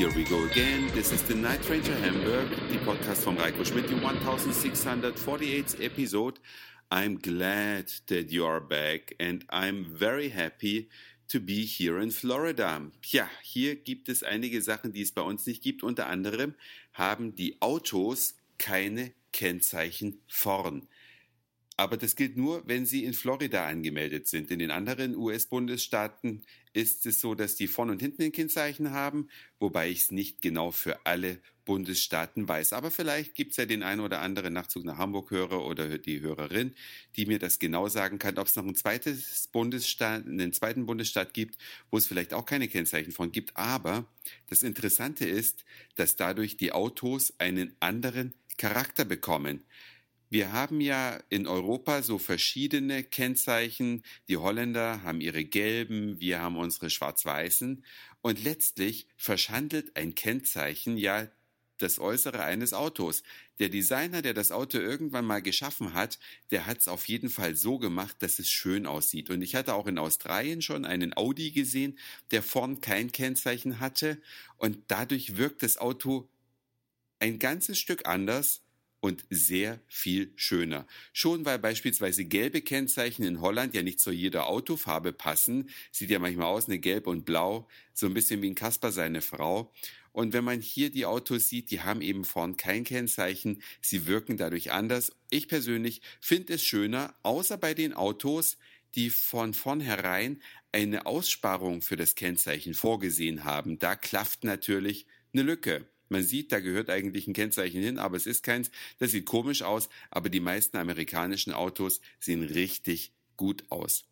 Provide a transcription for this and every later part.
here we go again. This is the Night Ranger Hamburg, the podcast from Reiko Schmidt, the 1648th episode. I'm glad that you are back and I'm very happy to be here in Florida. Ja, hier gibt es einige Sachen, die es bei uns nicht gibt. Unter anderem haben die Autos keine Kennzeichen vorn. Aber das gilt nur, wenn sie in Florida angemeldet sind. In den anderen US-Bundesstaaten ist es so, dass die vorn und hinten ein Kennzeichen haben, wobei ich es nicht genau für alle Bundesstaaten weiß. Aber vielleicht gibt es ja den einen oder anderen Nachzug nach Hamburg hörer oder die Hörerin, die mir das genau sagen kann, ob es noch ein zweites Bundesstaat, einen zweiten Bundesstaat gibt, wo es vielleicht auch keine Kennzeichen von gibt. Aber das Interessante ist, dass dadurch die Autos einen anderen Charakter bekommen. Wir haben ja in Europa so verschiedene Kennzeichen. Die Holländer haben ihre gelben, wir haben unsere schwarz-weißen. Und letztlich verschandelt ein Kennzeichen ja das Äußere eines Autos. Der Designer, der das Auto irgendwann mal geschaffen hat, der hat es auf jeden Fall so gemacht, dass es schön aussieht. Und ich hatte auch in Australien schon einen Audi gesehen, der vorn kein Kennzeichen hatte. Und dadurch wirkt das Auto ein ganzes Stück anders und sehr viel schöner. Schon weil beispielsweise gelbe Kennzeichen in Holland ja nicht zu jeder Autofarbe passen, sieht ja manchmal aus, eine Gelb und Blau, so ein bisschen wie ein Kasper seine Frau. Und wenn man hier die Autos sieht, die haben eben vorn kein Kennzeichen, sie wirken dadurch anders. Ich persönlich finde es schöner, außer bei den Autos, die von vornherein eine Aussparung für das Kennzeichen vorgesehen haben. Da klafft natürlich eine Lücke. Man sieht, da gehört eigentlich ein Kennzeichen hin, aber es ist keins. Das sieht komisch aus, aber die meisten amerikanischen Autos sehen richtig gut aus.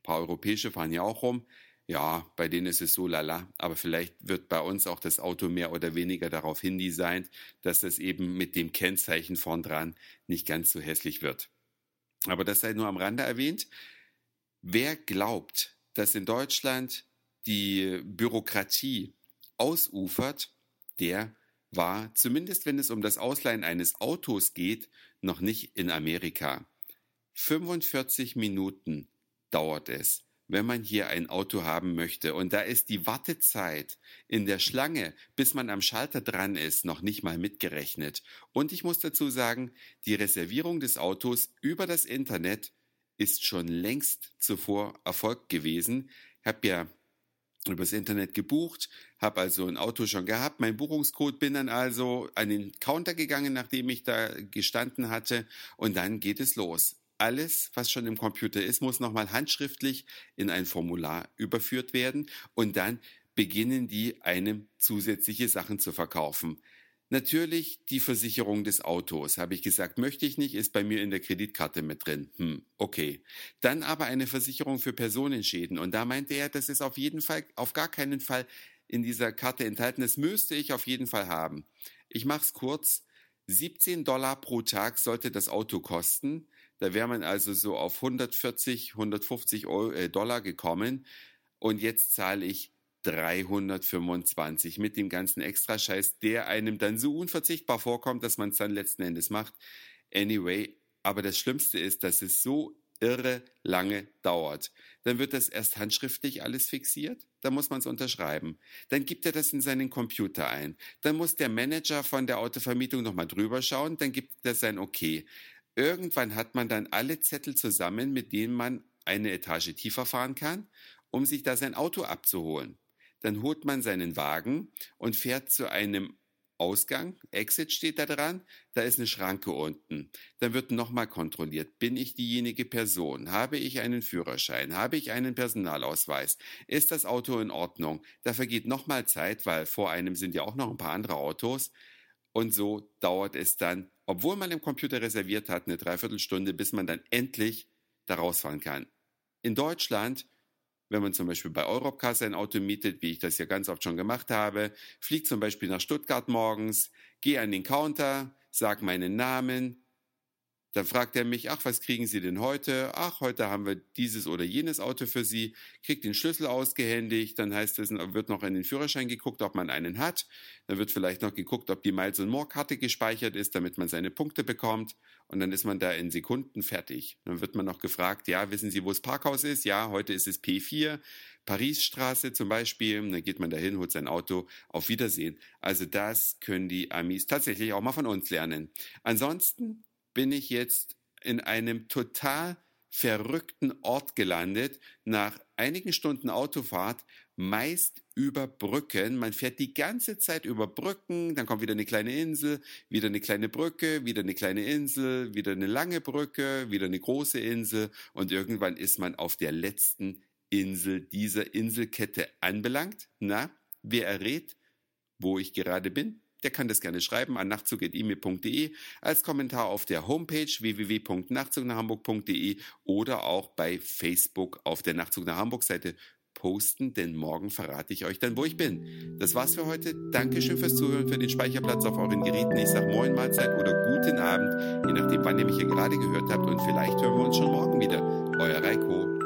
Ein paar europäische fahren ja auch rum. Ja, bei denen ist es so lala, aber vielleicht wird bei uns auch das Auto mehr oder weniger darauf hindesignt, dass es eben mit dem Kennzeichen vorn dran nicht ganz so hässlich wird. Aber das sei nur am Rande erwähnt. Wer glaubt, dass in Deutschland die Bürokratie ausufert, der war, zumindest wenn es um das Ausleihen eines Autos geht, noch nicht in Amerika. 45 Minuten dauert es, wenn man hier ein Auto haben möchte. Und da ist die Wartezeit in der Schlange, bis man am Schalter dran ist, noch nicht mal mitgerechnet. Und ich muss dazu sagen, die Reservierung des Autos über das Internet ist schon längst zuvor erfolgt gewesen. Ich habe ja übers Internet gebucht, habe also ein Auto schon gehabt, mein Buchungscode, bin dann also an den Counter gegangen, nachdem ich da gestanden hatte und dann geht es los. Alles, was schon im Computer ist, muss nochmal handschriftlich in ein Formular überführt werden und dann beginnen die einem zusätzliche Sachen zu verkaufen. Natürlich die Versicherung des Autos, habe ich gesagt, möchte ich nicht, ist bei mir in der Kreditkarte mit drin. Hm, okay. Dann aber eine Versicherung für Personenschäden. Und da meinte er, das ist auf jeden Fall, auf gar keinen Fall in dieser Karte enthalten. Das müsste ich auf jeden Fall haben. Ich mache es kurz. 17 Dollar pro Tag sollte das Auto kosten. Da wäre man also so auf 140, 150 Euro, äh, Dollar gekommen. Und jetzt zahle ich 325 mit dem ganzen Extrascheiß, der einem dann so unverzichtbar vorkommt, dass man es dann letzten Endes macht. Anyway, aber das Schlimmste ist, dass es so irre lange dauert. Dann wird das erst handschriftlich alles fixiert, dann muss man es unterschreiben. Dann gibt er das in seinen Computer ein. Dann muss der Manager von der Autovermietung nochmal drüber schauen, dann gibt er sein Okay. Irgendwann hat man dann alle Zettel zusammen, mit denen man eine Etage tiefer fahren kann, um sich da sein Auto abzuholen. Dann holt man seinen Wagen und fährt zu einem Ausgang, Exit steht da dran, da ist eine Schranke unten. Dann wird nochmal kontrolliert, bin ich diejenige Person? Habe ich einen Führerschein? Habe ich einen Personalausweis? Ist das Auto in Ordnung? Da vergeht nochmal Zeit, weil vor einem sind ja auch noch ein paar andere Autos. Und so dauert es dann, obwohl man im Computer reserviert hat, eine Dreiviertelstunde, bis man dann endlich da rausfahren kann. In Deutschland wenn man zum Beispiel bei Europcar ein Auto mietet, wie ich das ja ganz oft schon gemacht habe, fliegt zum Beispiel nach Stuttgart morgens, gehe an den Counter, sag meinen Namen, Dann fragt er mich, ach, was kriegen Sie denn heute? Ach, heute haben wir dieses oder jenes Auto für Sie. Kriegt den Schlüssel ausgehändigt. Dann heißt es, wird noch in den Führerschein geguckt, ob man einen hat. Dann wird vielleicht noch geguckt, ob die Miles More Karte gespeichert ist, damit man seine Punkte bekommt. Und dann ist man da in Sekunden fertig. Dann wird man noch gefragt, ja, wissen Sie, wo das Parkhaus ist? Ja, heute ist es P4. Parisstraße zum Beispiel, dann geht man dahin, holt sein Auto, auf Wiedersehen. Also das können die Amis tatsächlich auch mal von uns lernen. Ansonsten bin ich jetzt in einem total verrückten Ort gelandet, nach einigen Stunden Autofahrt, meist über Brücken. Man fährt die ganze Zeit über Brücken, dann kommt wieder eine kleine Insel, wieder eine kleine Brücke, wieder eine kleine Insel, wieder eine lange Brücke, wieder eine große Insel und irgendwann ist man auf der letzten Insel dieser Inselkette anbelangt. Na, wer errät, wo ich gerade bin? Der kann das gerne schreiben an nachtzug.email.de, als Kommentar auf der Homepage www.nachzugnachhamburg.de oder auch bei Facebook auf der Nachtzug nach Hamburg Seite posten, denn morgen verrate ich euch dann, wo ich bin. Das war's für heute. Dankeschön fürs Zuhören, für den Speicherplatz auf euren Geräten. Ich sage Moin Mahlzeit oder guten Abend, je nachdem, wann ihr mich hier gerade gehört habt. Und vielleicht hören wir uns schon morgen wieder. Euer Reiko.